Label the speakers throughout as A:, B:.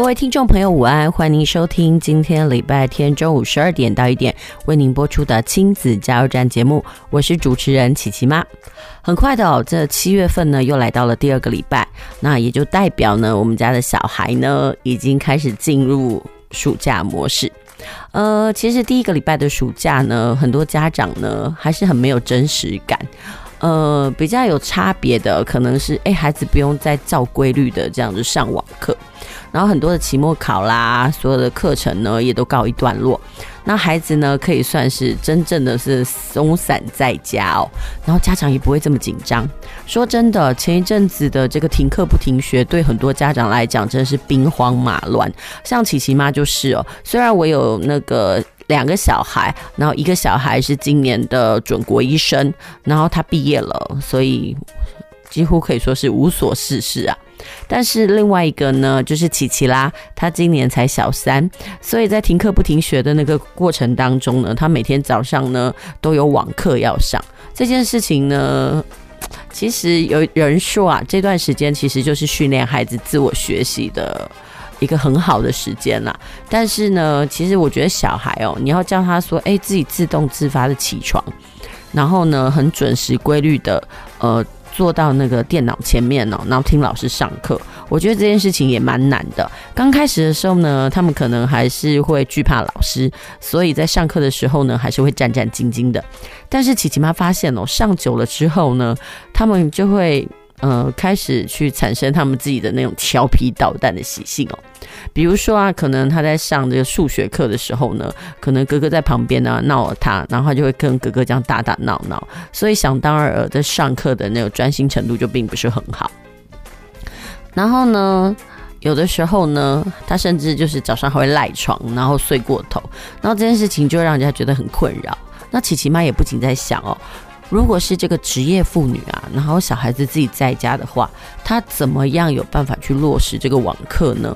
A: 各位听众朋友，午安！欢迎您收听今天礼拜天中午十二点到一点为您播出的亲子加油站节目，我是主持人琪琪妈。很快的哦，这七月份呢又来到了第二个礼拜，那也就代表呢我们家的小孩呢已经开始进入暑假模式。呃，其实第一个礼拜的暑假呢，很多家长呢还是很没有真实感。呃，比较有差别的可能是，哎，孩子不用再照规律的这样子上网课。然后很多的期末考啦，所有的课程呢也都告一段落，那孩子呢可以算是真正的是松散在家哦，然后家长也不会这么紧张。说真的，前一阵子的这个停课不停学，对很多家长来讲真的是兵荒马乱。像琪琪妈就是哦，虽然我有那个两个小孩，然后一个小孩是今年的准国一生，然后他毕业了，所以几乎可以说是无所事事啊。但是另外一个呢，就是琪琪啦，他今年才小三，所以在停课不停学的那个过程当中呢，他每天早上呢都有网课要上。这件事情呢，其实有人说啊，这段时间其实就是训练孩子自我学习的一个很好的时间啦。但是呢，其实我觉得小孩哦，你要叫他说，哎，自己自动自发的起床，然后呢，很准时规律的，呃。坐到那个电脑前面哦，然后听老师上课，我觉得这件事情也蛮难的。刚开始的时候呢，他们可能还是会惧怕老师，所以在上课的时候呢，还是会战战兢兢的。但是琪琪妈发现哦，上久了之后呢，他们就会。呃，开始去产生他们自己的那种调皮捣蛋的习性哦。比如说啊，可能他在上这个数学课的时候呢，可能哥哥在旁边呢闹了他，然后他就会跟哥哥这样打打闹闹，所以想当然尔在上课的那个专心程度就并不是很好。然后呢，有的时候呢，他甚至就是早上还会赖床，然后睡过头，然后这件事情就让人家觉得很困扰。那琪琪妈也不仅在想哦。如果是这个职业妇女啊，然后小孩子自己在家的话，她怎么样有办法去落实这个网课呢？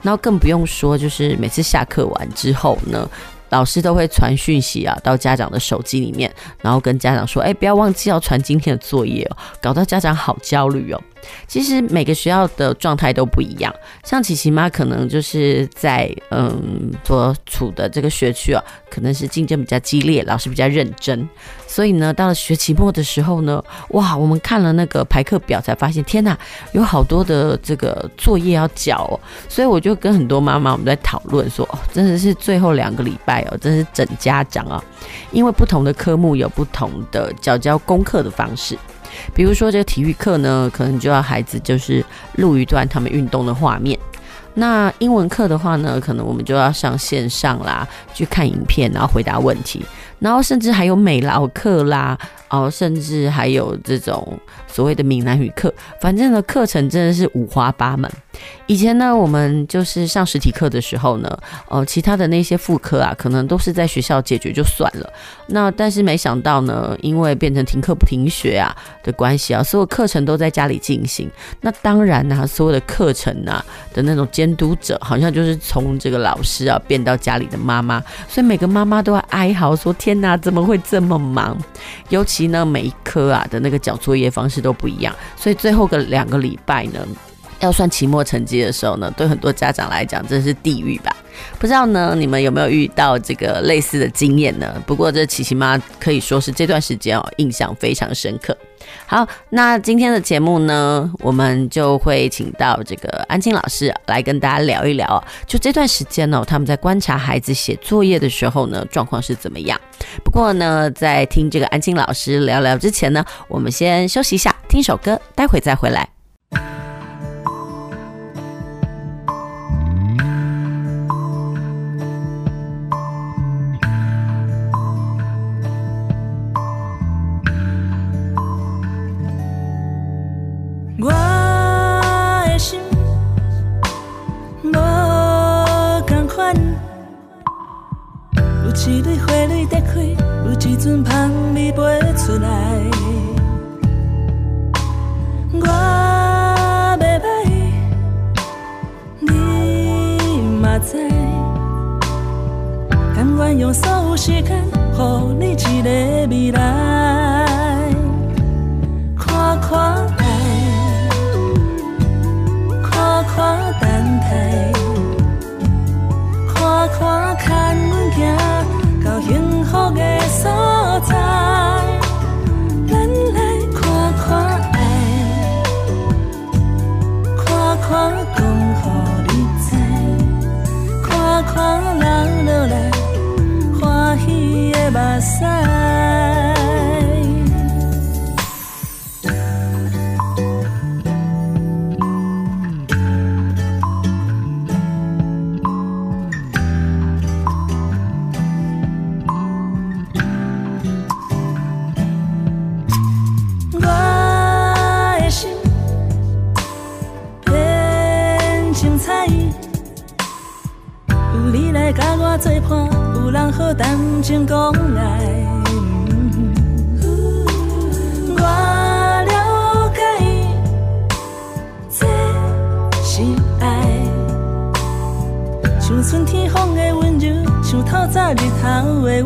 A: 那更不用说，就是每次下课完之后呢，老师都会传讯息啊到家长的手机里面，然后跟家长说：“哎，不要忘记要传今天的作业哦。”搞到家长好焦虑哦。其实每个学校的状态都不一样，像琪琪妈可能就是在嗯所处的这个学区啊，可能是竞争比较激烈，老师比较认真，所以呢，到了学期末的时候呢，哇，我们看了那个排课表才发现，天哪，有好多的这个作业要交哦，所以我就跟很多妈妈我们在讨论说，哦，真的是最后两个礼拜哦，真是整家长啊，因为不同的科目有不同的缴交功课的方式。比如说这个体育课呢，可能就要孩子就是录一段他们运动的画面。那英文课的话呢，可能我们就要上线上啦，去看影片，然后回答问题。然后甚至还有美劳课啦，哦，甚至还有这种所谓的闽南语课，反正呢，课程真的是五花八门。以前呢，我们就是上实体课的时候呢，哦，其他的那些副科啊，可能都是在学校解决就算了。那但是没想到呢，因为变成停课不停学啊的关系啊，所有课程都在家里进行。那当然呢、所有的课程啊的那种监督者，好像就是从这个老师啊变到家里的妈妈，所以每个妈妈都会哀嚎说：“天哪，怎么会这么忙？”尤其呢，每一科啊的那个交作业方式都不一样，所以最后个两个礼拜呢。要算期末成绩的时候呢，对很多家长来讲，真是地狱吧。不知道呢，你们有没有遇到这个类似的经验呢？不过这琪琪妈可以说是这段时间哦，印象非常深刻。好，那今天的节目呢，我们就会请到这个安静老师来跟大家聊一聊，就这段时间呢，他们在观察孩子写作业的时候呢，状况是怎么样。不过呢，在听这个安静老师聊聊之前呢，我们先休息一下，听首歌，待会再回来。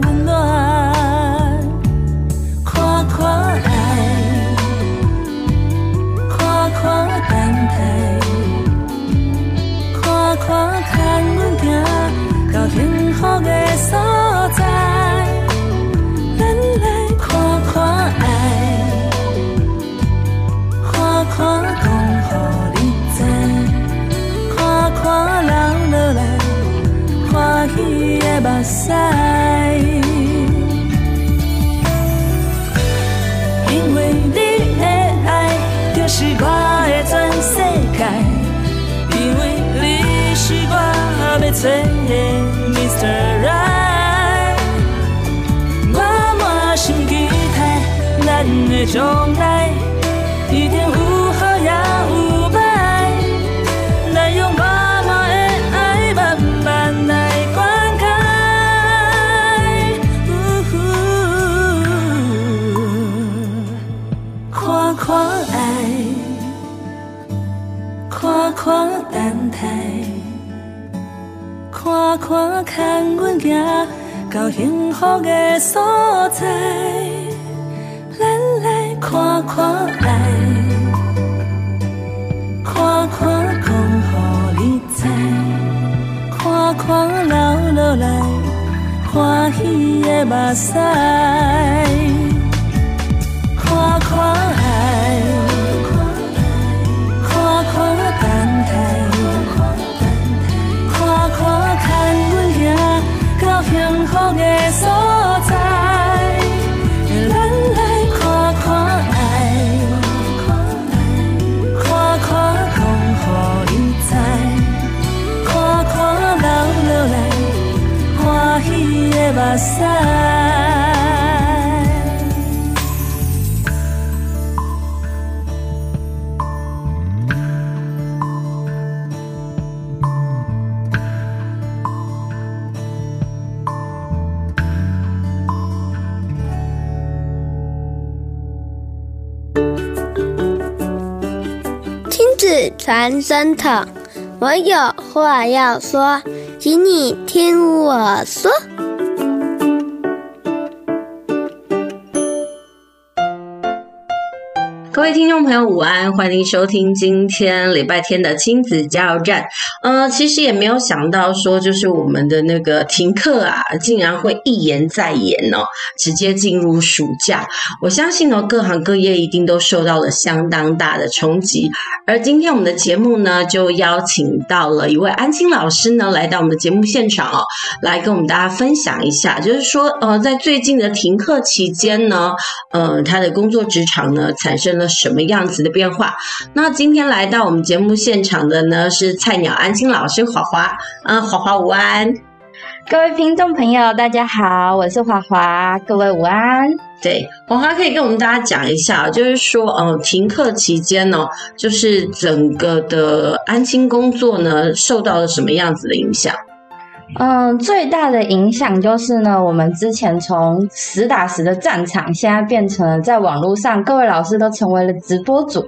B: 温暖，看看爱，看看等待，看看牵阮走到幸福的所在。看看爱，看看，看目屎。singing Mr. Right Mama shin gi thai nan ne jong na 看看阮行到幸福的所在，咱来看看爱，看看讲予你知，看看流落来欢喜的目屎。 방에서
C: 传声
B: 筒，我有话要说，请你听我说。
D: 各位听众朋友，午安！欢迎收听今天礼拜天的亲子加油站。呃，其实也没有想到说，就是我们的那个停课啊，竟然会一延再延哦，直接进入暑假。我相信呢，各行各业一定都受到了相当大的冲击。而今天我们的节目呢，就邀请到了一位安心老师呢，来到我们的节目现场哦，来跟我们大家分享一下，就是说，呃，在最近的停课期间呢，呃，他的工作职场呢，产生了。什么样子的变化？那今天来到我们节目现场的呢，是菜鸟安心老师华华。嗯，华华午安，
E: 各位听众朋友，大家好，我是华华，各位午安。
D: 对，华华可以跟我们大家讲一下，就是说，嗯，停课期间呢，就是整个的安心工作呢，受到了什么样子的影响？
E: 嗯，最大的影响就是呢，我们之前从实打实的战场，现在变成了在网络上，各位老师都成为了直播主。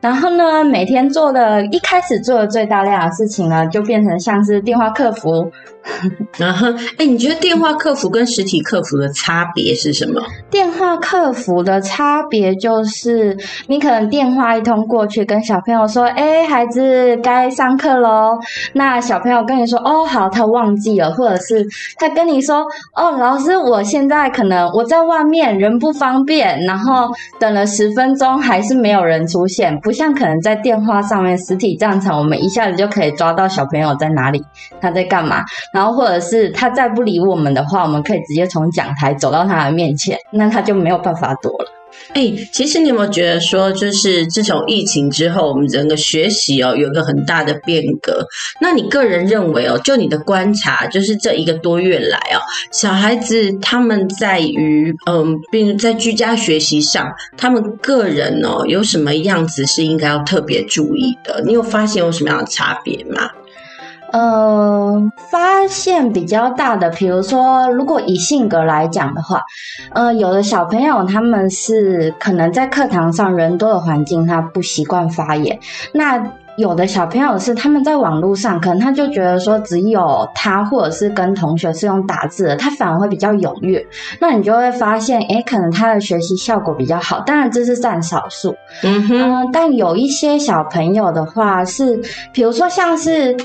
E: 然后呢，每天做的，一开始做的最大量的事情呢，就变成像是电话客服。
D: 然后，哎，你觉得电话客服跟实体客服的差别是什么？
E: 电话客服的差别就是，你可能电话一通过去，跟小朋友说：“哎，孩子该上课喽。”那小朋友跟你说：“哦，好。”他忘记了，或者是他跟你说：“哦，老师，我现在可能我在外面，人不方便，然后等了十分钟，还是没有人出现。”不像可能在电话上面实体战场，我们一下子就可以抓到小朋友在哪里，他在干嘛，然后或者是他再不理我们的话，我们可以直接从讲台走到他的面前，那他就没有办法躲了。
D: 哎、其实你有没有觉得说，就是自从疫情之后，我们整个学习哦，有一个很大的变革。那你个人认为哦，就你的观察，就是这一个多月来哦，小孩子他们在于嗯，并在居家学习上，他们个人哦，有什么样子是应该要特别注意的？你有发现有什么样的差别吗？
E: 呃，发现比较大的，比如说，如果以性格来讲的话，呃，有的小朋友他们是可能在课堂上人多的环境，他不习惯发言。那有的小朋友是他们在网络上，可能他就觉得说，只有他或者是跟同学是用打字的，他反而会比较踊跃。那你就会发现，诶，可能他的学习效果比较好。当然这是占少数，嗯哼、呃。但有一些小朋友的话是，比如说像是。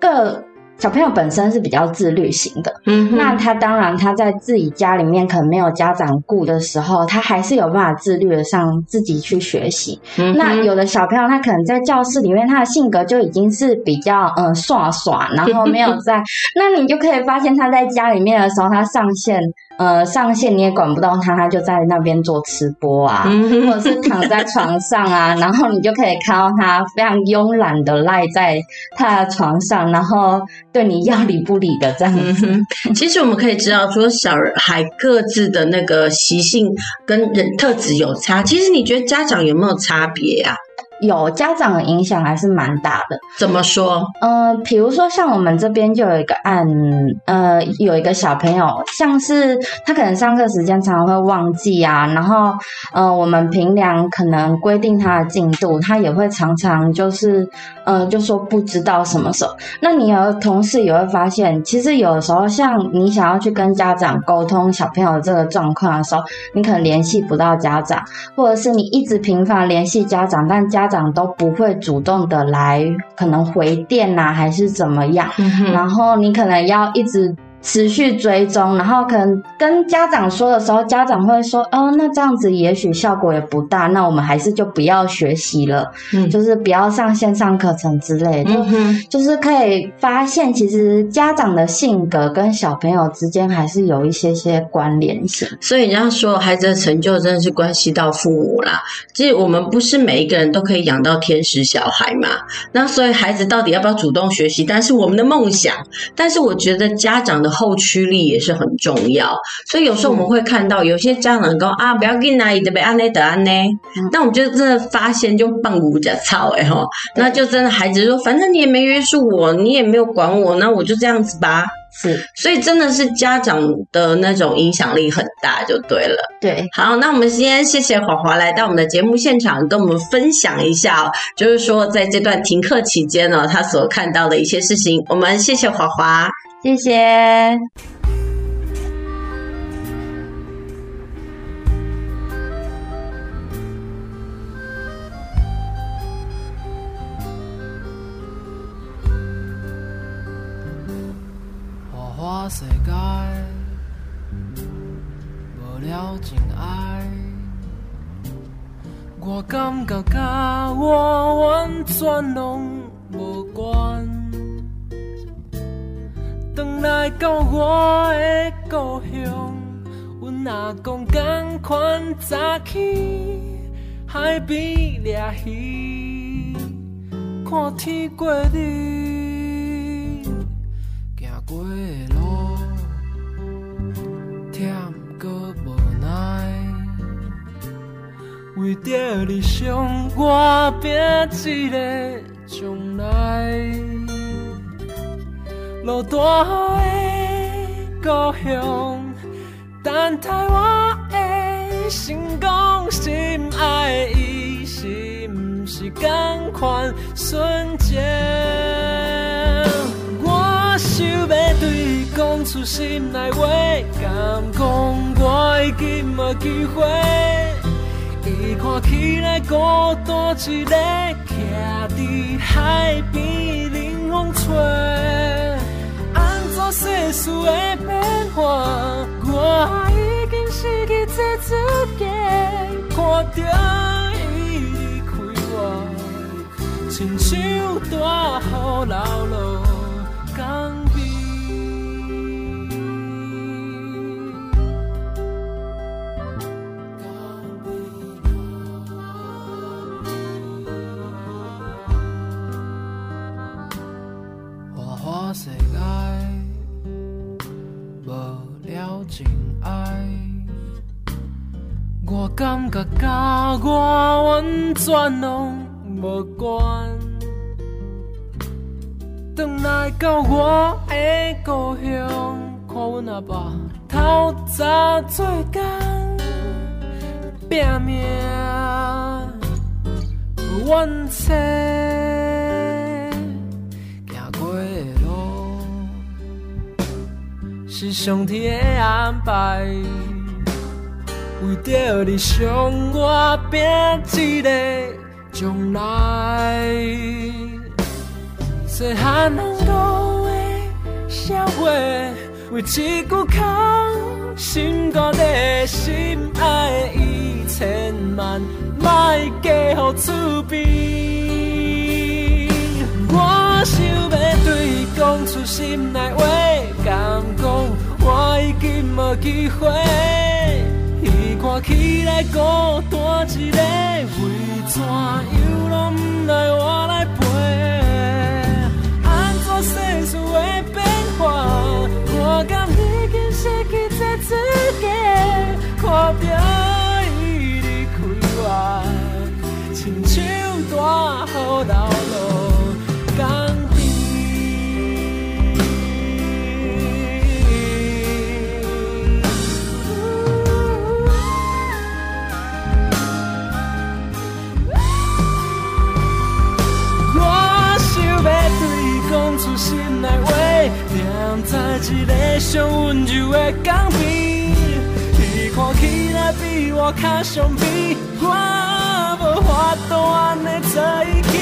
E: 个小朋友本身是比较自律型的，嗯，那他当然他在自己家里面可能没有家长顾的时候，他还是有办法自律的上自己去学习。嗯，那有的小朋友他可能在教室里面，他的性格就已经是比较嗯耍耍，然后没有在，那你就可以发现他在家里面的时候，他上线。呃，上线你也管不到他，他就在那边做吃播啊，或者是 躺在床上啊，然后你就可以看到他非常慵懒的赖在他的床上，然后对你要理不理的这样子。
D: 其实我们可以知道，说小孩各自的那个习性跟人特质有差，其实你觉得家长有没有差别啊？
E: 有家长的影响还是蛮大的。
D: 怎么说？
E: 呃，比如说像我们这边就有一个案，呃，有一个小朋友，像是他可能上课时间常常会忘记啊，然后，呃，我们平量可能规定他的进度，他也会常常就是，呃，就说不知道什么时候。那你有同事也会发现，其实有的时候，像你想要去跟家长沟通小朋友这个状况的时候，你可能联系不到家长，或者是你一直频繁联系家长，但家长家长都不会主动的来，可能回电呐、啊，还是怎么样？嗯、然后你可能要一直。持续追踪，然后可能跟家长说的时候，家长会说：“哦，那这样子也许效果也不大，那我们还是就不要学习了，嗯，就是不要上线上课程之类的。嗯”就是可以发现，其实家长的性格跟小朋友之间还是有一些些关联性。
D: 所以人家说，孩子的成就真的是关系到父母啦。其实我们不是每一个人都可以养到天使小孩嘛。那所以孩子到底要不要主动学习，但是我们的梦想。但是我觉得家长的。后驱力也是很重要，所以有时候我们会看到有些家长说啊，不要紧啊，得被安内得安内。那我们就真的发现就棒骨假操哎吼，那就真的孩子说，反正你也没约束我，你也没有管我，那我就这样子吧。是，所以真的是家长的那种影响力很大，就对了。
E: 对，
D: 好，那我们先谢谢华华来到我们的节目现场，跟我们分享一下，就是说在这段停课期间呢，他所看到的一些事情。我们谢谢华华。
E: 谢谢
F: 花花世界，无聊情爱，我感觉甲我完全拢无关。转来到我的故乡，阮阿公同款早起海边掠鱼，看天过日，行过的路，忝阁无奈，为着理想，我拼一个将来。落大雨的故乡，等待我的成功。心爱的伊是毋是同款纯情？我想要对伊讲出心内话，敢讲我已经无机会。伊看起来孤单一个，徛伫海边，冷风吹。我世事的变化，我已经失去这资格。看着伊离开我，亲像大雨流落感觉甲我完全拢无关。转来到我的故乡，看阮阿爸透早做工，拼命完成。是上天的安排，为着你想，我拼一个将来。细汉人讲的笑话，为一句空心肝的心爱的伊，千万。卖嫁予厝边。我想要对伊讲出心内话，敢讲我已经无机会。看起来孤单一个，为怎样拢不来我来陪？安怎世事的变化，一个上温柔的港边，伊看起来比我较上美，我无法度安尼在一起。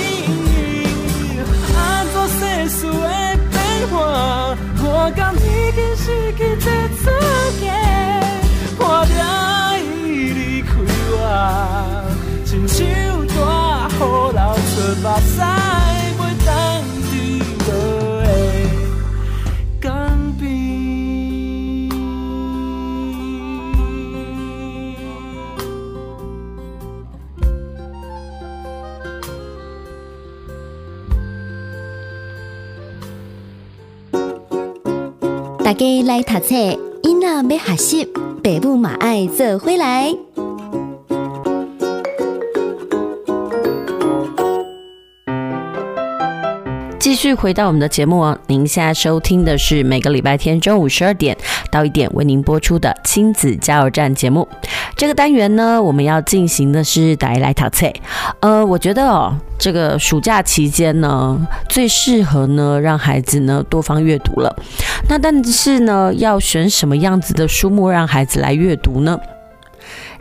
F: 按怎世事的变化，我甘已经失去这资格。看着伊离开我，亲像大雨流出目屎。
G: 大家来读册，囡仔要学习，爸母嘛爱做回来。
A: 继续回到我们的节目哦，您现在收听的是每个礼拜天中午十二点到一点为您播出的亲子加油站节目。这个单元呢，我们要进行的是大家来读册。呃，我觉得哦，这个暑假期间呢，最适合呢让孩子呢多方阅读了。那但是呢，要选什么样子的书目让孩子来阅读呢？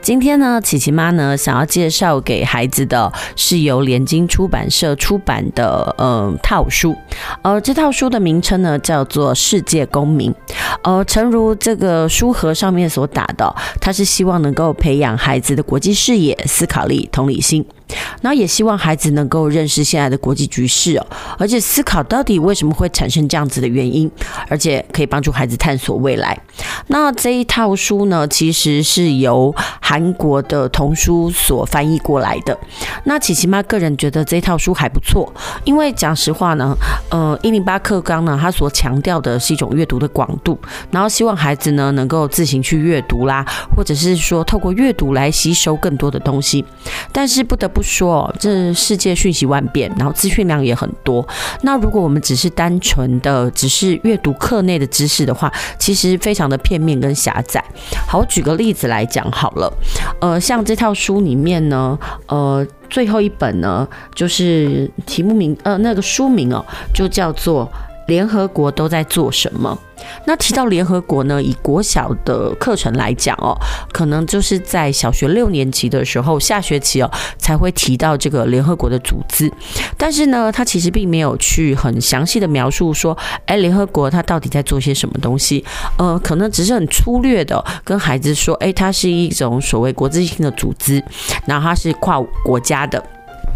A: 今天呢，琪琪妈呢想要介绍给孩子的是由联经出版社出版的呃套书，呃，这套书的名称呢叫做《世界公民》，呃，诚如这个书盒上面所打的，它是希望能够培养孩子的国际视野、思考力、同理心。然后也希望孩子能够认识现在的国际局势哦，而且思考到底为什么会产生这样子的原因，而且可以帮助孩子探索未来。那这一套书呢，其实是由韩国的童书所翻译过来的。那琪琪妈个人觉得这套书还不错，因为讲实话呢，呃，一零八课纲呢，它所强调的是一种阅读的广度，然后希望孩子呢能够自行去阅读啦，或者是说透过阅读来吸收更多的东西。但是不得不说，这世界瞬息万变，然后资讯量也很多。那如果我们只是单纯的只是阅读课内的知识的话，其实非常的片面跟狭窄。好，我举个例子来讲好了。呃，像这套书里面呢，呃，最后一本呢，就是题目名，呃，那个书名哦，就叫做。联合国都在做什么？那提到联合国呢，以国小的课程来讲哦，可能就是在小学六年级的时候，下学期哦才会提到这个联合国的组织。但是呢，他其实并没有去很详细的描述说，哎，联合国它到底在做些什么东西？呃，可能只是很粗略的跟孩子说，哎，它是一种所谓国际性的组织，然后它是跨国家的。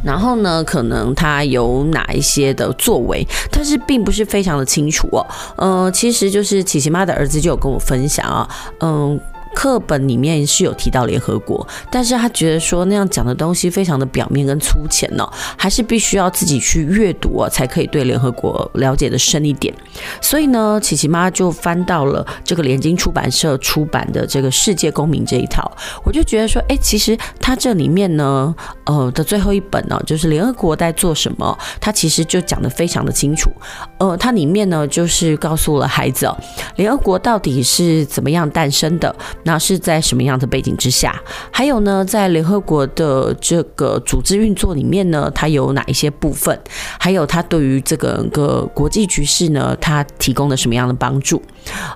A: 然后呢，可能他有哪一些的作为，但是并不是非常的清楚哦。呃，其实就是琪琪妈的儿子就有跟我分享啊，嗯。课本里面是有提到联合国，但是他觉得说那样讲的东西非常的表面跟粗浅呢，还是必须要自己去阅读啊，才可以对联合国了解的深一点。所以呢，琪琪妈就翻到了这个联经出版社出版的这个《世界公民》这一套，我就觉得说，哎，其实它这里面呢，呃的最后一本呢，就是联合国在做什么，它其实就讲得非常的清楚。呃，它里面呢，就是告诉了孩子哦，联合国到底是怎么样诞生的。那是在什么样的背景之下？还有呢，在联合国的这个组织运作里面呢，它有哪一些部分？还有它对于这个个国际局势呢，它提供了什么样的帮助？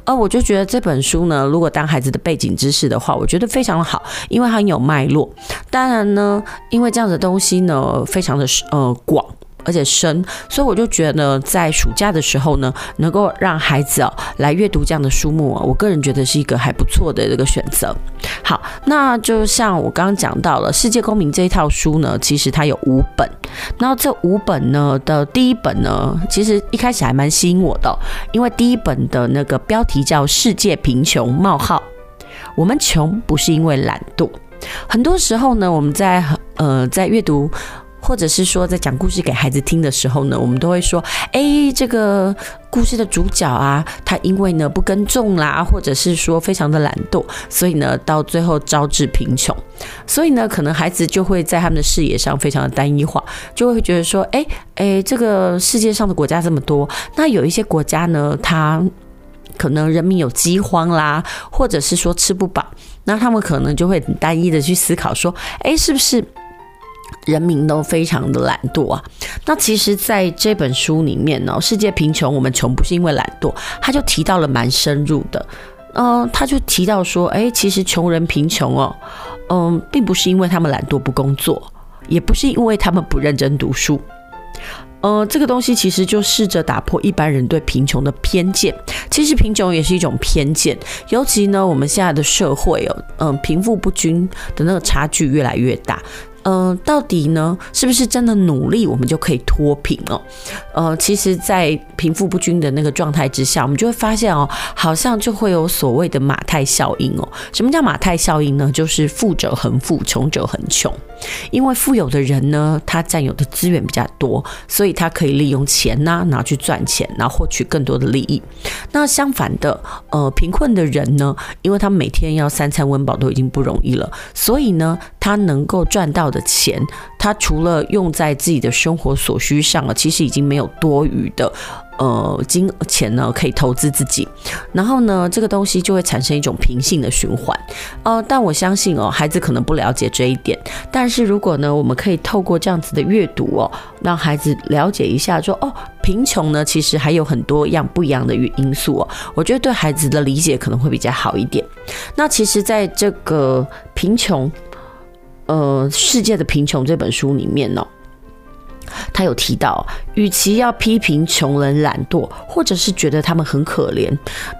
A: 呃我就觉得这本书呢，如果当孩子的背景知识的话，我觉得非常的好，因为它很有脉络。当然呢，因为这样的东西呢，非常的呃广。而且深，所以我就觉得在暑假的时候呢，能够让孩子哦来阅读这样的书目啊，我个人觉得是一个还不错的这个选择。好，那就像我刚刚讲到了《世界公民》这一套书呢，其实它有五本，然后这五本呢的第一本呢，其实一开始还蛮吸引我的，因为第一本的那个标题叫《世界贫穷：冒号我们穷不是因为懒惰》。很多时候呢，我们在呃在阅读。或者是说，在讲故事给孩子听的时候呢，我们都会说：“哎，这个故事的主角啊，他因为呢不耕种啦，或者是说非常的懒惰，所以呢到最后招致贫穷。所以呢，可能孩子就会在他们的视野上非常的单一化，就会觉得说：哎哎，这个世界上的国家这么多，那有一些国家呢，他可能人民有饥荒啦，或者是说吃不饱，那他们可能就会很单一的去思考说：哎，是不是？”人民都非常的懒惰啊，那其实在这本书里面呢，世界贫穷，我们穷不是因为懒惰，他就提到了蛮深入的，嗯、他就提到说，哎，其实穷人贫穷哦，嗯、并不是因为他们懒惰不工作，也不是因为他们不认真读书，呃，这个东西其实就试着打破一般人对贫穷的偏见，其实贫穷也是一种偏见，尤其呢，我们现在的社会哦，嗯、贫富不均的那个差距越来越大。嗯、呃，到底呢，是不是真的努力我们就可以脱贫哦？呃，其实，在贫富不均的那个状态之下，我们就会发现哦，好像就会有所谓的马太效应哦。什么叫马太效应呢？就是富者恒富，穷者恒穷。因为富有的人呢，他占有的资源比较多，所以他可以利用钱呐、拿去赚钱，然后获取更多的利益。那相反的，呃，贫困的人呢，因为他每天要三餐温饱都已经不容易了，所以呢，他能够赚到的钱，他除了用在自己的生活所需上了，其实已经没有多余的。呃金钱呢可以投资自己，然后呢这个东西就会产生一种平性的循环。呃，但我相信哦，孩子可能不了解这一点，但是如果呢我们可以透过这样子的阅读哦，让孩子了解一下说哦，贫穷呢其实还有很多样不一样的因素哦，我觉得对孩子的理解可能会比较好一点。那其实在这个贫穷。呃，世界的贫穷这本书里面呢、哦。他有提到，与其要批评穷人懒惰，或者是觉得他们很可怜，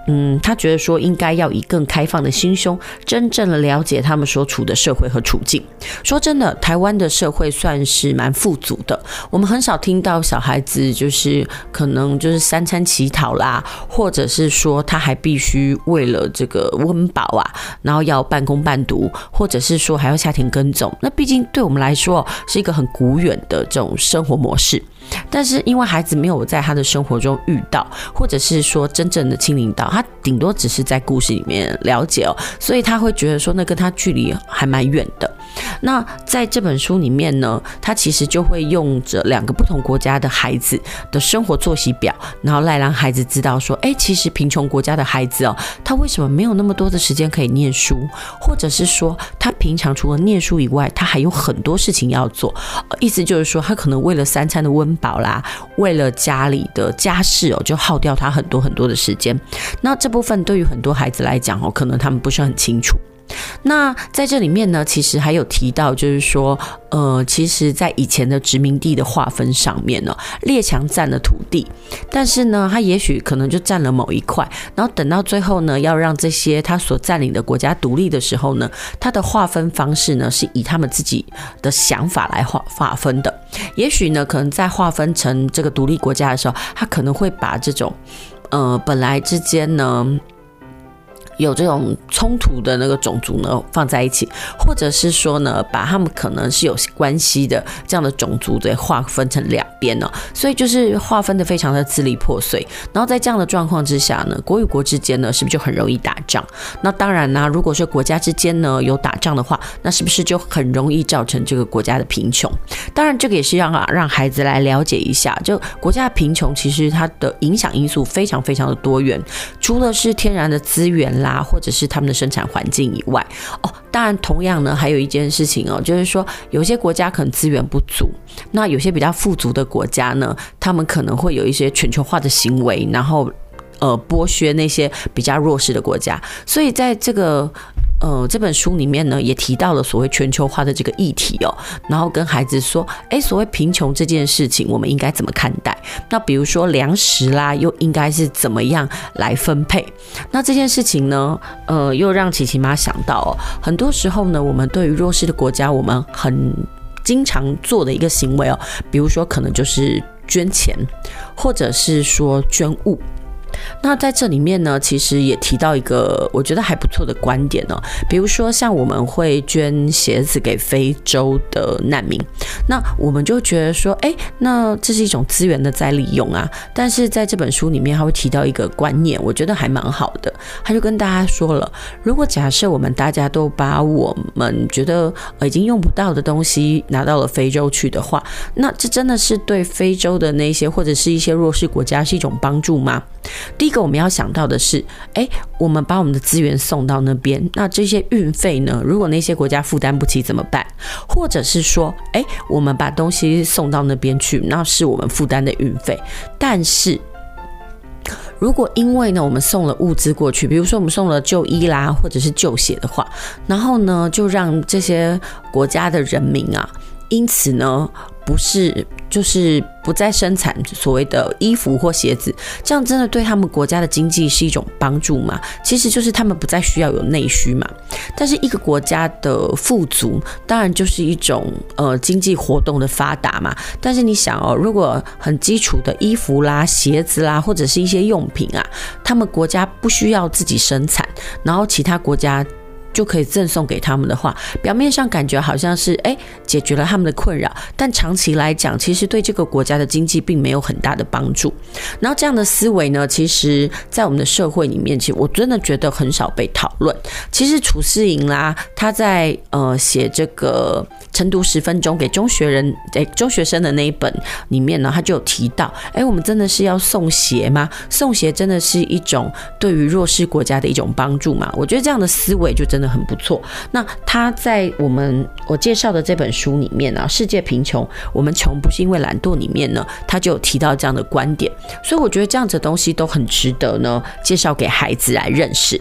A: 嗯，他觉得说应该要以更开放的心胸，真正的了解他们所处的社会和处境。说真的，台湾的社会算是蛮富足的，我们很少听到小孩子就是可能就是三餐乞讨啦，或者是说他还必须为了这个温饱啊，然后要半工半读，或者是说还要下田耕种。那毕竟对我们来说是一个很古远的这种生活模式，但是因为孩子没有在他的生活中遇到，或者是说真正的亲临到，他顶多只是在故事里面了解哦，所以他会觉得说那跟他距离还蛮远的。那在这本书里面呢，他其实就会用着两个不同国家的孩子的生活作息表，然后来让孩子知道说，哎，其实贫穷国家的孩子哦，他为什么没有那么多的时间可以念书，或者是说他平常除了念书以外，他还有很多事情要做，意思就是说他可能为了三餐的温饱啦，为了家里的家事哦，就耗掉他很多很多的时间。那这部分对于很多孩子来讲哦，可能他们不是很清楚。那在这里面呢，其实还有提到，就是说，呃，其实，在以前的殖民地的划分上面呢，列强占了土地，但是呢，他也许可能就占了某一块，然后等到最后呢，要让这些他所占领的国家独立的时候呢，他的划分方式呢，是以他们自己的想法来划划分的。也许呢，可能在划分成这个独立国家的时候，他可能会把这种，呃，本来之间呢。有这种冲突的那个种族呢，放在一起，或者是说呢，把他们可能是有关系的这样的种族给划分成两边呢，所以就是划分的非常的支离破碎。然后在这样的状况之下呢，国与国之间呢，是不是就很容易打仗？那当然呢，如果说国家之间呢有打仗的话，那是不是就很容易造成这个国家的贫穷？当然，这个也是让啊让孩子来了解一下，就国家的贫穷其实它的影响因素非常非常的多元，除了是天然的资源啦。啊，或者是他们的生产环境以外，哦，当然，同样呢，还有一件事情哦，就是说，有些国家可能资源不足，那有些比较富足的国家呢，他们可能会有一些全球化的行为，然后，呃，剥削那些比较弱势的国家，所以在这个。呃，这本书里面呢，也提到了所谓全球化的这个议题哦，然后跟孩子说，诶，所谓贫穷这件事情，我们应该怎么看待？那比如说粮食啦，又应该是怎么样来分配？那这件事情呢，呃，又让琪琪妈想到哦，很多时候呢，我们对于弱势的国家，我们很经常做的一个行为哦，比如说可能就是捐钱，或者是说捐物。那在这里面呢，其实也提到一个我觉得还不错的观点呢、比如说，像我们会捐鞋子给非洲的难民，那我们就觉得说，哎，那这是一种资源的再利用啊。但是在这本书里面，他会提到一个观念，我觉得还蛮好的。他就跟大家说了，如果假设我们大家都把我们觉得已经用不到的东西拿到了非洲去的话，那这真的是对非洲的那些或者是一些弱势国家是一种帮助吗？第一个我们要想到的是，哎，我们把我们的资源送到那边，那这些运费呢？如果那些国家负担不起怎么办？或者是说，哎，我们把东西送到那边去，那是我们负担的运费。但是，如果因为呢，我们送了物资过去，比如说我们送了就医啦，或者是救血的话，然后呢，就让这些国家的人民啊，因此呢，不是。就是不再生产所谓的衣服或鞋子，这样真的对他们国家的经济是一种帮助吗？其实就是他们不再需要有内需嘛。但是一个国家的富足，当然就是一种呃经济活动的发达嘛。但是你想哦，如果很基础的衣服啦、鞋子啦，或者是一些用品啊，他们国家不需要自己生产，然后其他国家。就可以赠送给他们的话，表面上感觉好像是哎解决了他们的困扰，但长期来讲，其实对这个国家的经济并没有很大的帮助。然后这样的思维呢，其实在我们的社会里面，其实我真的觉得很少被讨论。其实褚士莹啦，他在呃写这个晨读十分钟给中学人哎中学生的那一本里面呢，他就有提到，哎，我们真的是要送鞋吗？送鞋真的是一种对于弱势国家的一种帮助吗？我觉得这样的思维就真真的很不错。那他在我们我介绍的这本书里面呢，《世界贫穷，我们穷不是因为懒惰》里面呢，他就有提到这样的观点。所以我觉得这样子的东西都很值得呢，介绍给孩子来认识。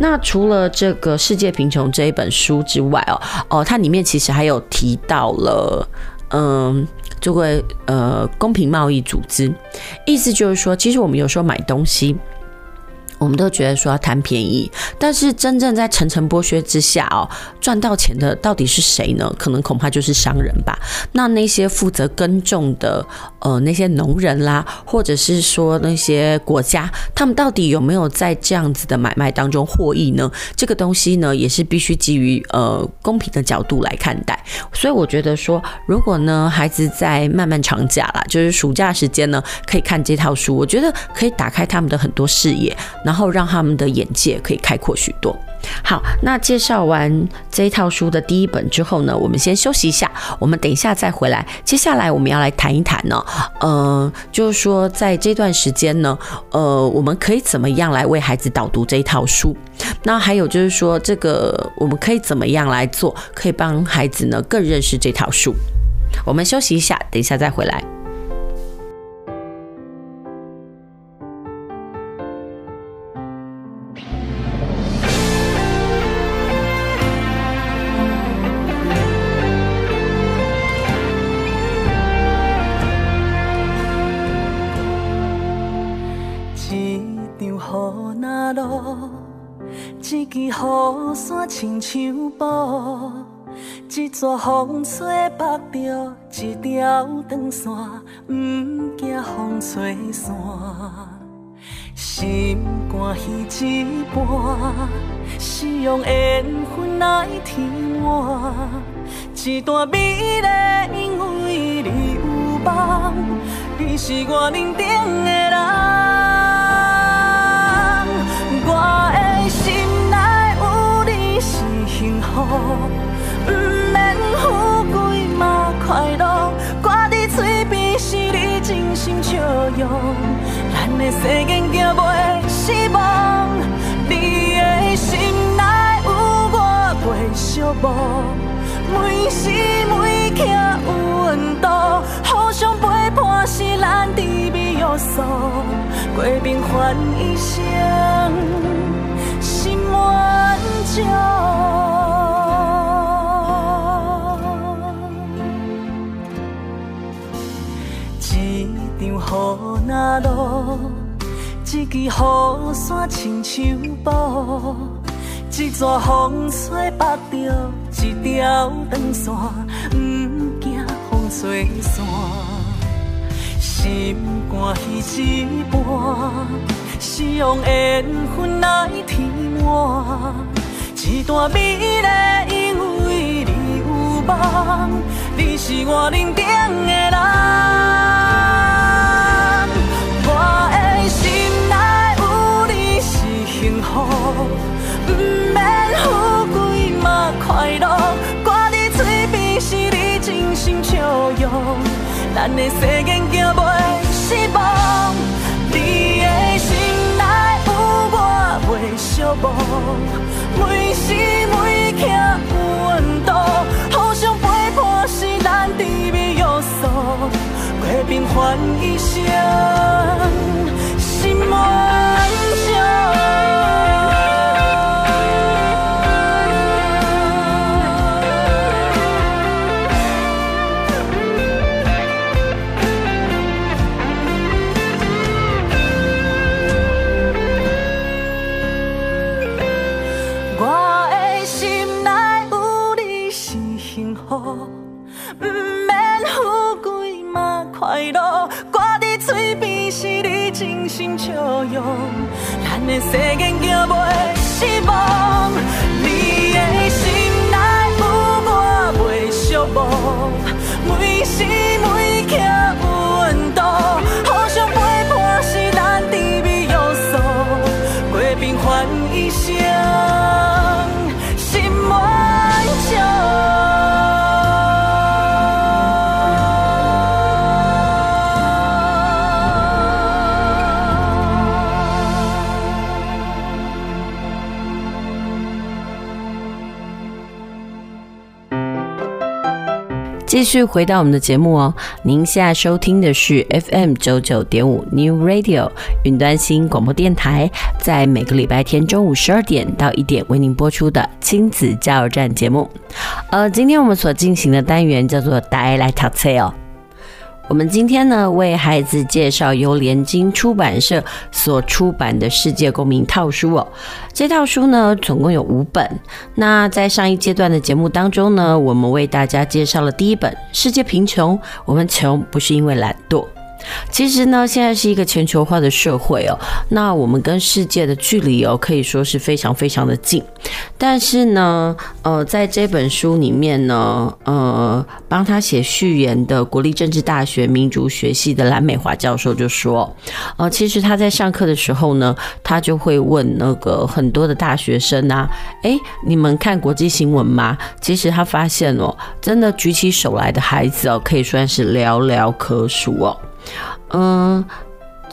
A: 那除了这个《世界贫穷》这一本书之外哦，哦，它里面其实还有提到了，嗯，这个呃公平贸易组织，意思就是说，其实我们有时候买东西。我们都觉得说要贪便宜，但是真正在层层剥削之下哦，赚到钱的到底是谁呢？可能恐怕就是商人吧。那那些负责耕种的呃那些农人啦，或者是说那些国家，他们到底有没有在这样子的买卖当中获益呢？这个东西呢，也是必须基于呃公平的角度来看待。所以我觉得说，如果呢孩子在漫漫长假啦，就是暑假时间呢，可以看这套书，我觉得可以打开他们的很多视野。然后让他们的眼界可以开阔许多。好，那介绍完这一套书的第一本之后呢，我们先休息一下，我们等一下再回来。接下来我们要来谈一谈呢，呃，就是说在这段时间呢，呃，我们可以怎么样来为孩子导读这一套书？那还有就是说，这个我们可以怎么样来做，可以帮孩子呢更认识这套书？我们休息一下，等一下再回来。
F: 亲像布，一撮风吹缚着一条长线，毋惊风吹散。心肝彼一半，是用缘分来填满。一段美丽，因为你有梦，你是我认定的人。我的心不免富贵嘛快乐，挂在嘴边是你真心笑容。咱的世间行袂失望，你的心内有我袂寂寞。每时每刻有温度，互相陪伴是咱甜蜜约束，过平凡一生，心满足。雨若落，一支雨伞亲像布，一撮风吹缚着一条长线，不惊风吹散。心肝彼一半，是用缘分来填满。一段美丽，因为你有梦，你是我认定的人。不免富贵嘛快乐，挂在嘴边是你真心笑容。咱的世界行袂失望，你的心内有我袂寂寞。每时每刻有温度，互相陪伴是咱甜蜜约束，过平凡一生，梦想足。咱的世间行袂失望，
A: 继续回到我们的节目哦，您现在收听的是 FM 九九点五 New Radio 云端新广播电台，在每个礼拜天中午十二点到一点为您播出的亲子加油站节目。呃，今天我们所进行的单元叫做“大家来读册”哦。我们今天呢，为孩子介绍由联经出版社所出版的《世界公民套书》哦。这套书呢，总共有五本。那在上一阶段的节目当中呢，我们为大家介绍了第一本《世界贫穷》，我们穷不是因为懒惰。其实呢，现在是一个全球化的社会哦，那我们跟世界的距离哦，可以说是非常非常的近。但是呢，呃，在这本书里面呢，呃，帮他写序言的国立政治大学民族学系的蓝美华教授就说，呃，其实他在上课的时候呢，他就会问那个很多的大学生啊，诶，你们看国际新闻吗？其实他发现哦，真的举起手来的孩子哦，可以算是寥寥可数哦。嗯，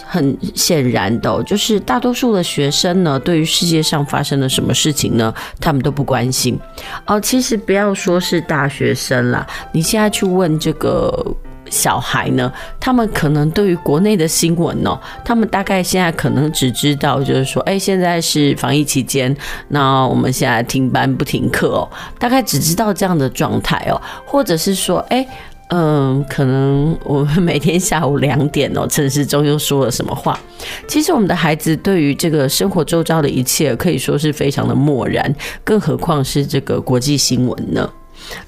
A: 很显然的，就是大多数的学生呢，对于世界上发生了什么事情呢，他们都不关心。哦，其实不要说是大学生啦，你现在去问这个小孩呢，他们可能对于国内的新闻哦，他们大概现在可能只知道就是说，哎，现在是防疫期间，那我们现在停班不停课哦，大概只知道这样的状态哦，或者是说，哎。嗯，可能我们每天下午两点哦，陈时中又说了什么话？其实我们的孩子对于这个生活周遭的一切可以说是非常的漠然，更何况是这个国际新闻呢？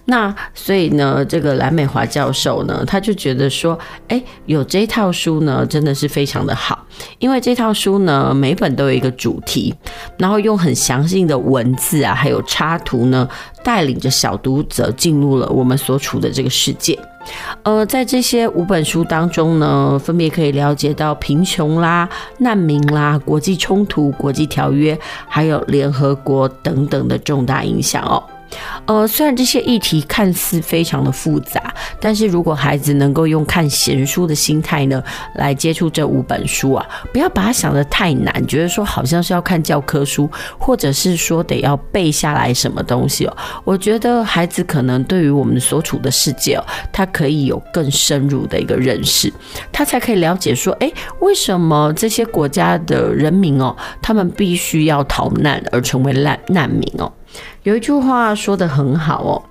A: 那所以呢，这个蓝美华教授呢，他就觉得说，哎，有这套书呢，真的是非常的好，因为这套书呢，每本都有一个主题，然后用很详细的文字啊，还有插图呢，带领着小读者进入了我们所处的这个世界。呃，在这些五本书当中呢，分别可以了解到贫穷啦、难民啦、国际冲突、国际条约，还有联合国等等的重大影响哦。呃，虽然这些议题看似非常的复杂，但是如果孩子能够用看闲书的心态呢，来接触这五本书啊，不要把它想得太难，觉得说好像是要看教科书，或者是说得要背下来什么东西哦。我觉得孩子可能对于我们所处的世界哦，他可以有更深入的一个认识，他才可以了解说，诶，为什么这些国家的人民哦，他们必须要逃难而成为难难民哦。有一句话说得很好哦，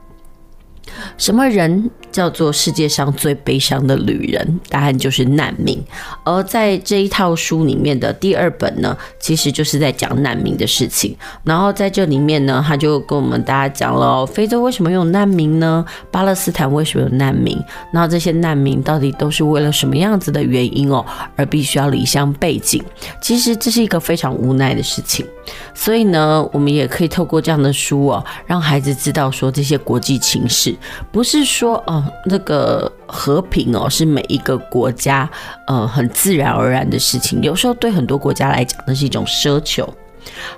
A: 什么人叫做世界上最悲伤的旅人？答案就是难民。而在这一套书里面的第二本呢，其实就是在讲难民的事情。然后在这里面呢，他就跟我们大家讲了非洲为什么有难民呢？巴勒斯坦为什么有难民？然后这些难民到底都是为了什么样子的原因哦，而必须要离乡背井？其实这是一个非常无奈的事情。所以呢，我们也可以透过这样的书哦，让孩子知道说这些国际情势不是说哦，那个和平哦是每一个国家呃很自然而然的事情，有时候对很多国家来讲那是一种奢求。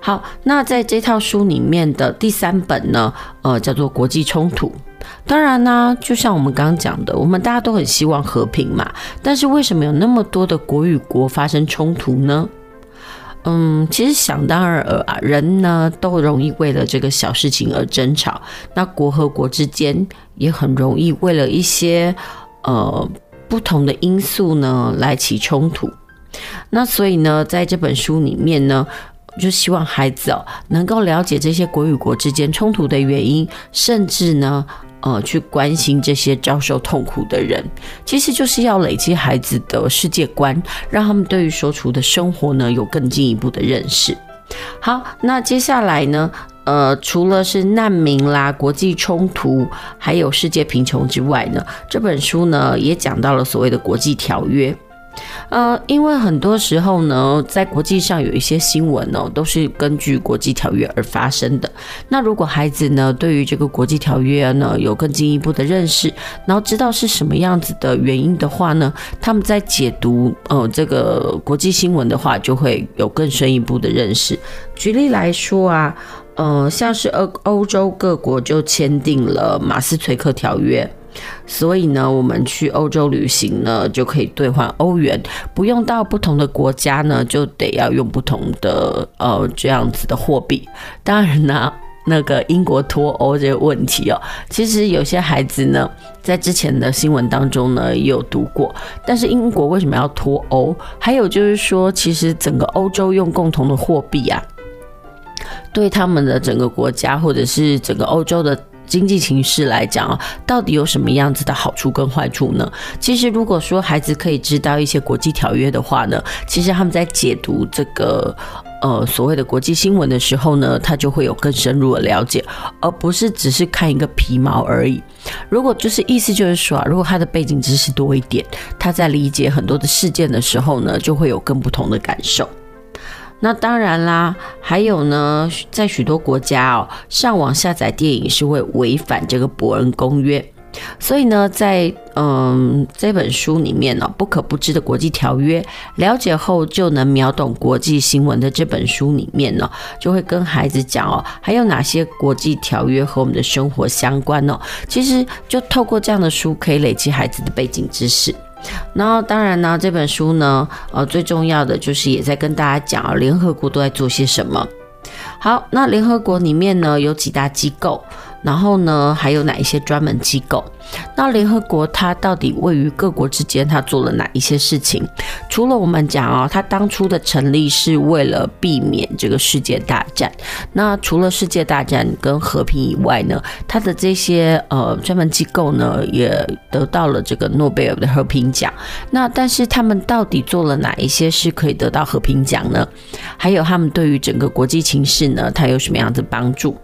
A: 好，那在这套书里面的第三本呢，呃，叫做国际冲突。当然呢，就像我们刚刚讲的，我们大家都很希望和平嘛，但是为什么有那么多的国与国发生冲突呢？嗯，其实想当然尔啊，人呢都容易为了这个小事情而争吵。那国和国之间也很容易为了一些呃不同的因素呢来起冲突。那所以呢，在这本书里面呢，就希望孩子哦能够了解这些国与国之间冲突的原因，甚至呢。呃，去关心这些遭受痛苦的人，其实就是要累积孩子的世界观，让他们对于所处的生活呢有更进一步的认识。好，那接下来呢，呃，除了是难民啦、国际冲突，还有世界贫穷之外呢，这本书呢也讲到了所谓的国际条约。呃，因为很多时候呢，在国际上有一些新闻呢，都是根据国际条约而发生的。那如果孩子呢，对于这个国际条约呢，有更进一步的认识，然后知道是什么样子的原因的话呢，他们在解读呃这个国际新闻的话，就会有更深一步的认识。举例来说啊。呃，像是欧欧洲各国就签订了马斯垂克条约，所以呢，我们去欧洲旅行呢，就可以兑换欧元，不用到不同的国家呢，就得要用不同的呃这样子的货币。当然呢，那个英国脱欧这个问题哦，其实有些孩子呢，在之前的新闻当中呢也有读过，但是英国为什么要脱欧？还有就是说，其实整个欧洲用共同的货币啊。对他们的整个国家或者是整个欧洲的经济形势来讲啊，到底有什么样子的好处跟坏处呢？其实，如果说孩子可以知道一些国际条约的话呢，其实他们在解读这个呃所谓的国际新闻的时候呢，他就会有更深入的了解，而不是只是看一个皮毛而已。如果就是意思就是说啊，如果他的背景知识多一点，他在理解很多的事件的时候呢，就会有更不同的感受。那当然啦，还有呢，在许多国家哦，上网下载电影是会违反这个伯恩公约。所以呢，在嗯这本书里面呢，不可不知的国际条约，了解后就能秒懂国际新闻的这本书里面呢，就会跟孩子讲哦，还有哪些国际条约和我们的生活相关呢？其实就透过这样的书，可以累积孩子的背景知识。那，当然呢，这本书呢，呃，最重要的就是也在跟大家讲啊，联合国都在做些什么。好，那联合国里面呢，有几大机构。然后呢，还有哪一些专门机构？那联合国它到底位于各国之间，它做了哪一些事情？除了我们讲啊、它当初的成立是为了避免这个世界大战。那除了世界大战跟和平以外呢，它的这些呃专门机构呢，也得到了这个诺贝尔的和平奖。那但是他们到底做了哪一些是可以得到和平奖呢？还有他们对于整个国际情势呢，它有什么样的帮助？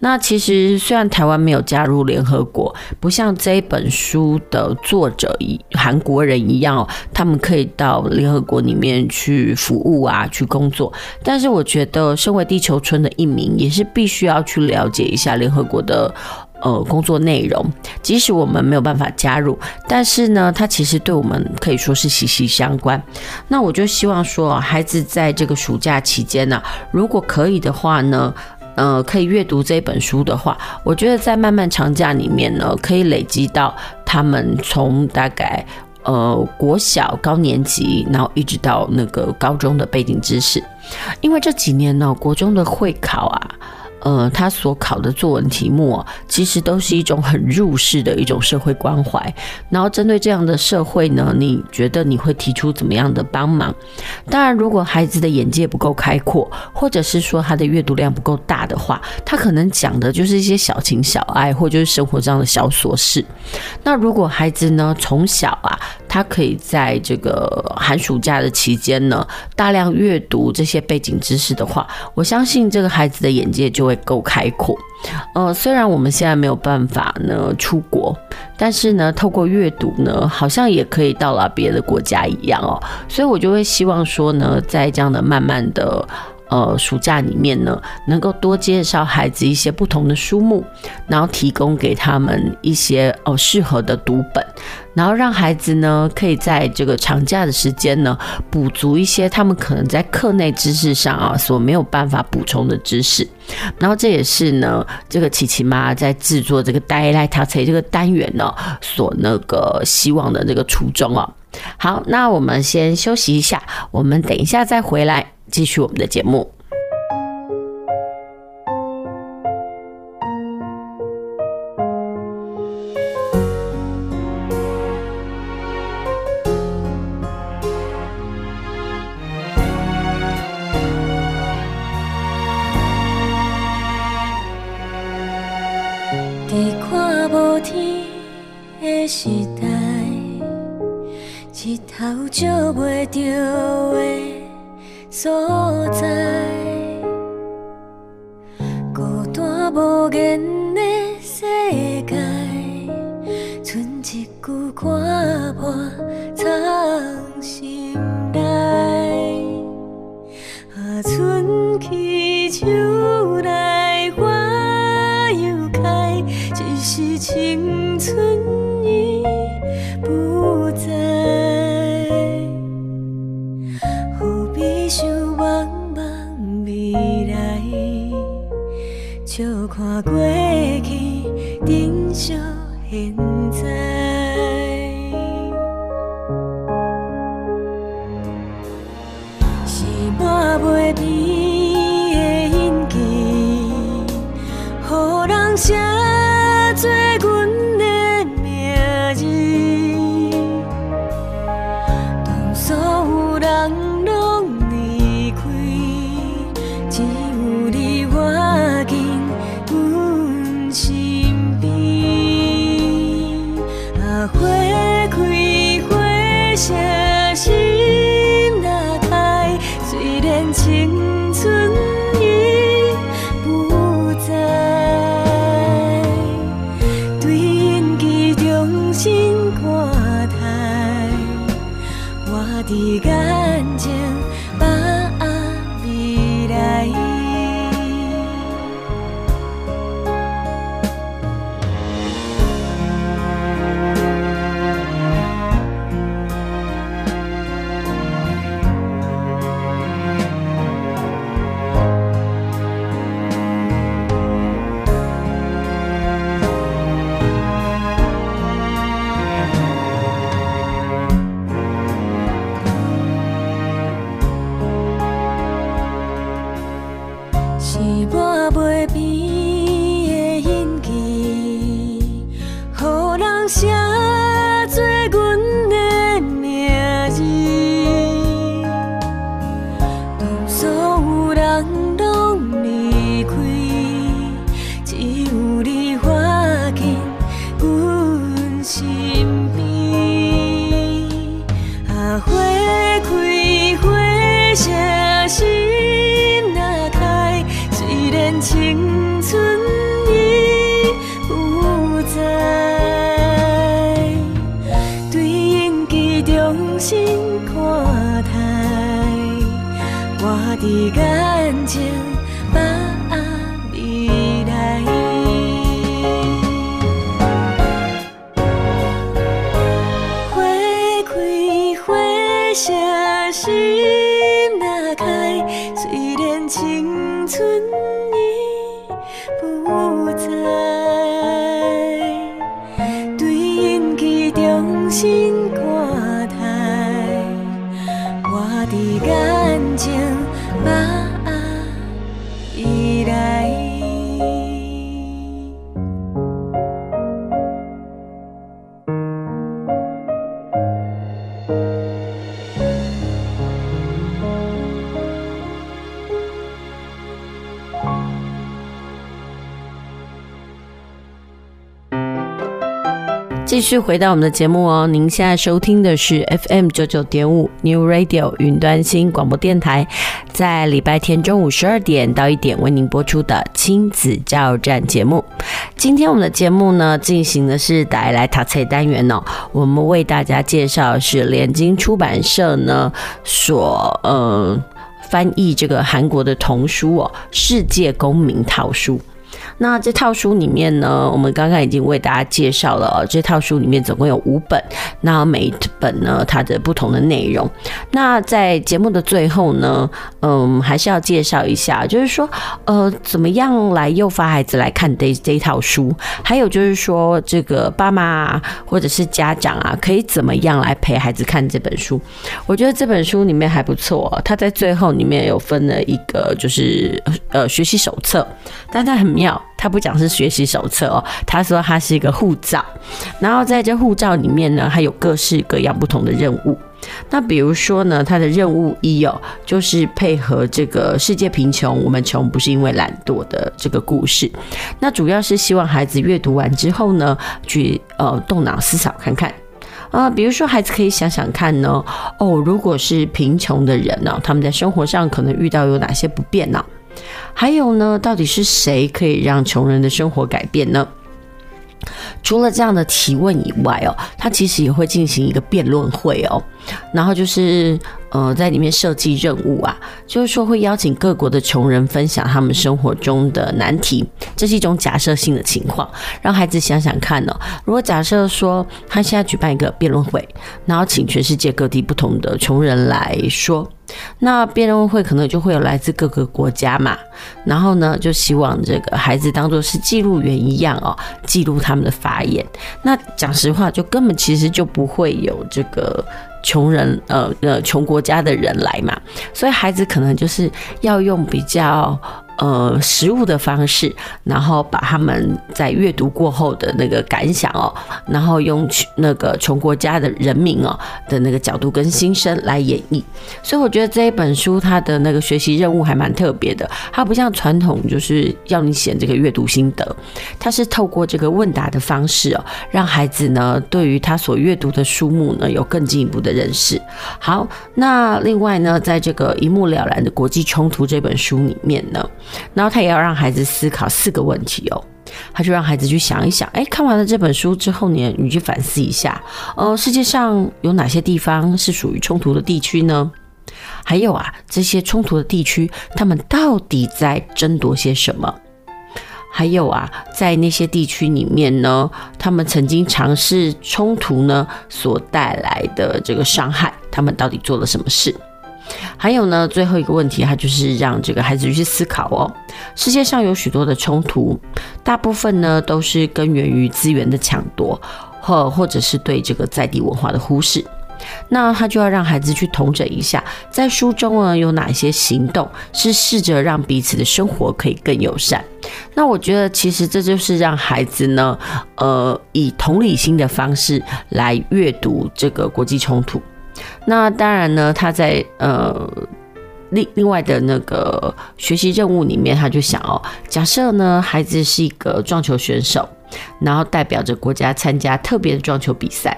A: 那其实。虽然台湾没有加入联合国，不像这一本书的作者一韩国人一样，他们可以到联合国里面去服务啊，去工作。但是我觉得，身为地球村的一名，也是必须要去了解一下联合国的呃工作内容。即使我们没有办法加入，但是呢，它其实对我们可以说是息息相关。那我就希望说，孩子在这个暑假期间呢，如果可以的话呢。呃，可以阅读这本书的话，我觉得在漫漫长假里面呢，可以累积到他们从大概呃国小高年级，然后一直到那个高中的背景知识，因为这几年呢，国中的会考啊。呃，他所考的作文题目啊，其实都是一种很入世的一种社会关怀。然后针对这样的社会呢，你觉得你会提出怎么样的帮忙？当然，如果孩子的眼界不够开阔，或者是说他的阅读量不够大的话，他可能讲的就是一些小情小爱，或者就是生活上的小琐事。那如果孩子呢，从小啊，他可以在这个寒暑假的期间呢，大量阅读这些背景知识的话，我相信这个孩子的眼界就会够开阔。呃，虽然我们现在没有办法呢出国，但是呢，透过阅读呢，好像也可以到了别的国家一样哦。所以我就会希望说呢，在这样的慢慢的。呃，暑假里面呢，能够多介绍孩子一些不同的书目，然后提供给他们一些哦适合的读本，然后让孩子呢可以在这个长假的时间呢补足一些他们可能在课内知识上啊所没有办法补充的知识。然后这也是呢这个琪琪妈在制作这个带来他才这个单元呢所那个希望的那个初衷啊。好，那我们先休息一下，我们等一下再回来。继续我们的节目。继续回到我们的节目哦，您现在收听的是 FM 九九点五 New Radio 云端新广播电台，在礼拜天中午十二点到一点为您播出的亲子加油站节目。今天我们的节目呢，进行的是带来读册单元哦，我们为大家介绍是联经出版社呢所呃翻译这个韩国的童书哦，《世界公民套书》。那这套书里面呢，我们刚刚已经为大家介绍了，这套书里面总共有五本，那每一本呢，它的不同的内容。那在节目的最后呢，嗯，还是要介绍一下，就是说，呃，怎么样来诱发孩子来看这这套书？还有就是说，这个爸妈啊，或者是家长啊，可以怎么样来陪孩子看这本书？我觉得这本书里面还不错，它在最后里面有分了一个，就是呃学习手册，但它很妙。他不讲是学习手册哦，他说他是一个护照，然后在这护照里面呢，还有各式各样不同的任务。那比如说呢，他的任务一哦，就是配合这个世界贫穷，我们穷不是因为懒惰的这个故事。那主要是希望孩子阅读完之后呢，去呃动脑思考看看啊、呃，比如说孩子可以想想看呢，哦，如果是贫穷的人呢，他们在生活上可能遇到有哪些不便呢？还有呢，到底是谁可以让穷人的生活改变呢？除了这样的提问以外哦，他其实也会进行一个辩论会哦，然后就是呃，在里面设计任务啊，就是说会邀请各国的穷人分享他们生活中的难题，这是一种假设性的情况，让孩子想想看哦，如果假设说他现在举办一个辩论会，然后请全世界各地不同的穷人来说。那辩论会可能就会有来自各个国家嘛，然后呢，就希望这个孩子当做是记录员一样哦，记录他们的发言。那讲实话，就根本其实就不会有这个穷人呃呃穷国家的人来嘛，所以孩子可能就是要用比较。呃，实物的方式，然后把他们在阅读过后的那个感想哦，然后用那个穷国家的人民哦的那个角度跟心声来演绎。所以我觉得这一本书它的那个学习任务还蛮特别的，它不像传统就是要你写这个阅读心得，它是透过这个问答的方式哦，让孩子呢对于他所阅读的书目呢有更进一步的认识。好，那另外呢，在这个一目了然的国际冲突这本书里面呢。然后他也要让孩子思考四个问题哦，他就让孩子去想一想，哎，看完了这本书之后呢，你去反思一下，呃，世界上有哪些地方是属于冲突的地区呢？还有啊，这些冲突的地区，他们到底在争夺些什么？还有啊，在那些地区里面呢，他们曾经尝试冲突呢所带来的这个伤害，他们到底做了什么事？还有呢，最后一个问题，它就是让这个孩子去思考哦。世界上有许多的冲突，大部分呢都是根源于资源的抢夺，或或者是对这个在地文化的忽视。那他就要让孩子去统整一下，在书中呢有哪些行动是试着让彼此的生活可以更友善。那我觉得其实这就是让孩子呢，呃，以同理心的方式来阅读这个国际冲突。那当然呢，他在呃另另外的那个学习任务里面，他就想哦，假设呢孩子是一个撞球选手，然后代表着国家参加特别的撞球比赛，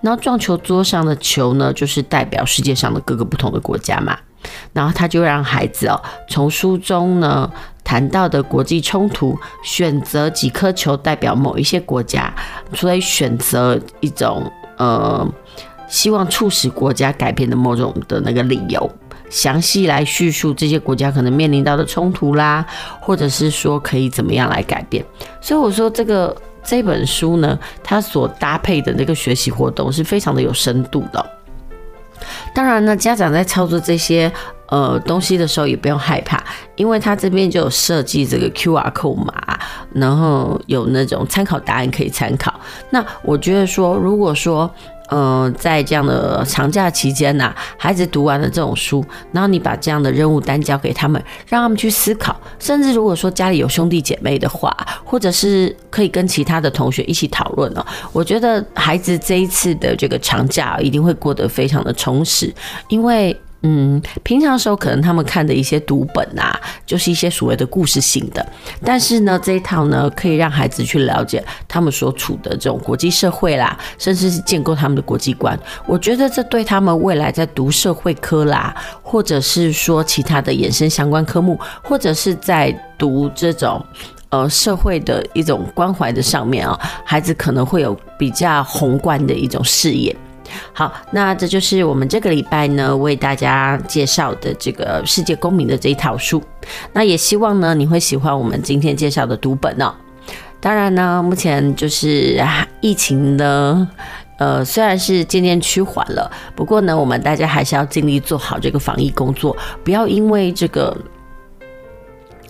A: 然后撞球桌上的球呢，就是代表世界上的各个不同的国家嘛，然后他就让孩子哦，从书中呢谈到的国际冲突，选择几颗球代表某一些国家，所以选择一种呃。希望促使国家改变的某种的那个理由，详细来叙述这些国家可能面临到的冲突啦，或者是说可以怎么样来改变。所以我说这个这本书呢，它所搭配的那个学习活动是非常的有深度的。当然呢，家长在操作这些呃东西的时候也不用害怕，因为它这边就有设计这个 QR 码，然后有那种参考答案可以参考。那我觉得说，如果说、呃，在这样的长假期间呐、孩子读完了这种书，然后你把这样的任务单交给他们，让他们去思考，甚至如果说家里有兄弟姐妹的话，或者是可以跟其他的同学一起讨论哦，我觉得孩子这一次的这个长假一定会过得非常的充实，因为。嗯，平常时候可能他们看的一些读本啊，就是一些所谓的故事性的。但是呢，这一套呢，可以让孩子去了解他们所处的这种国际社会啦，甚至是建构他们的国际观。我觉得这对他们未来在读社会科啦，或者是说其他的衍生相关科目，或者是在读这种呃社会的一种关怀的上面啊，孩子可能会有比较宏观的一种视野。好，那这就是我们这个礼拜呢为大家介绍的这个世界公民的这一套书。那也希望呢你会喜欢我们今天介绍的读本哦。当然呢，目前就是疫情呢，呃，虽然是渐渐趋缓了，不过呢，我们大家还是要尽力做好这个防疫工作，不要因为这个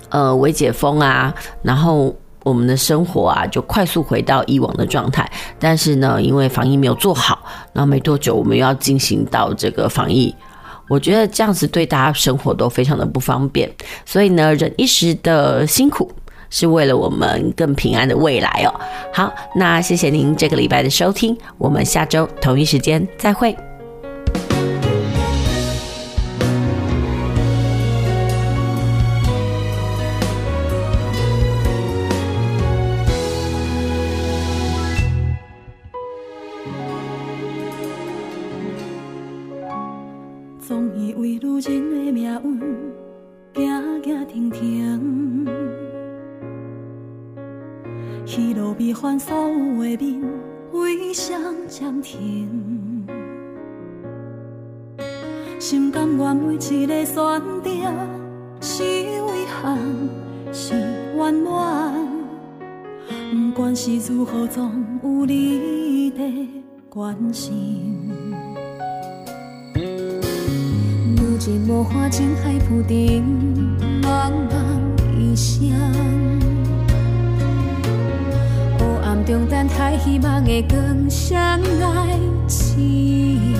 A: 呃未解封啊，然后。我们的生活啊，就快速回到以往的状态。但是呢，因为防疫没有做好，然后没多久我们又要进行到这个防疫，我觉得这样子对大家生活都非常的不方便。所以呢，忍一时的辛苦，是为了我们更平安的未来哦。好，那谢谢您这个礼拜的收听，我们下周同一时间再会。
B: 总以为女人的命运，行行停停。喜怒悲欢所有的面，悲伤暂停。
H: 心甘愿每一个选择，是遗憾，是圆满。不管是如何，总有你的关心。寂寞花进海浮顶，茫茫一生。黑暗中等待希望的光闪来情，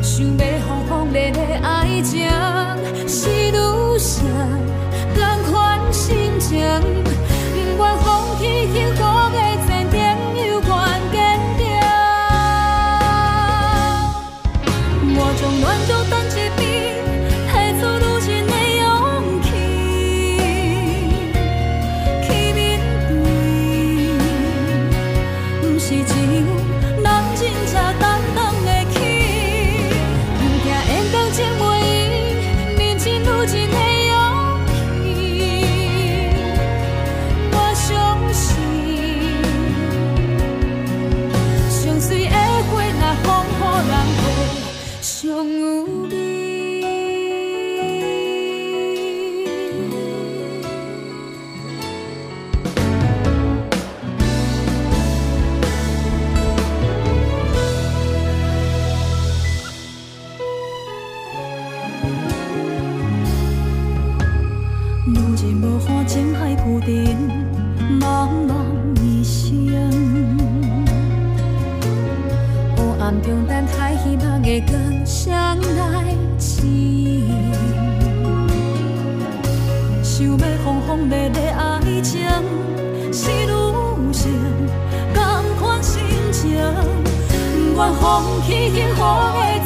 B: 想要轰轰烈烈爱情是愈深，人款心情，不愿放弃幸福。落花前海枯顶，茫茫一生。黑暗中，等待希望的光闪来指想要轰轰烈烈爱情，是女性同款心情，不管风起烟火的。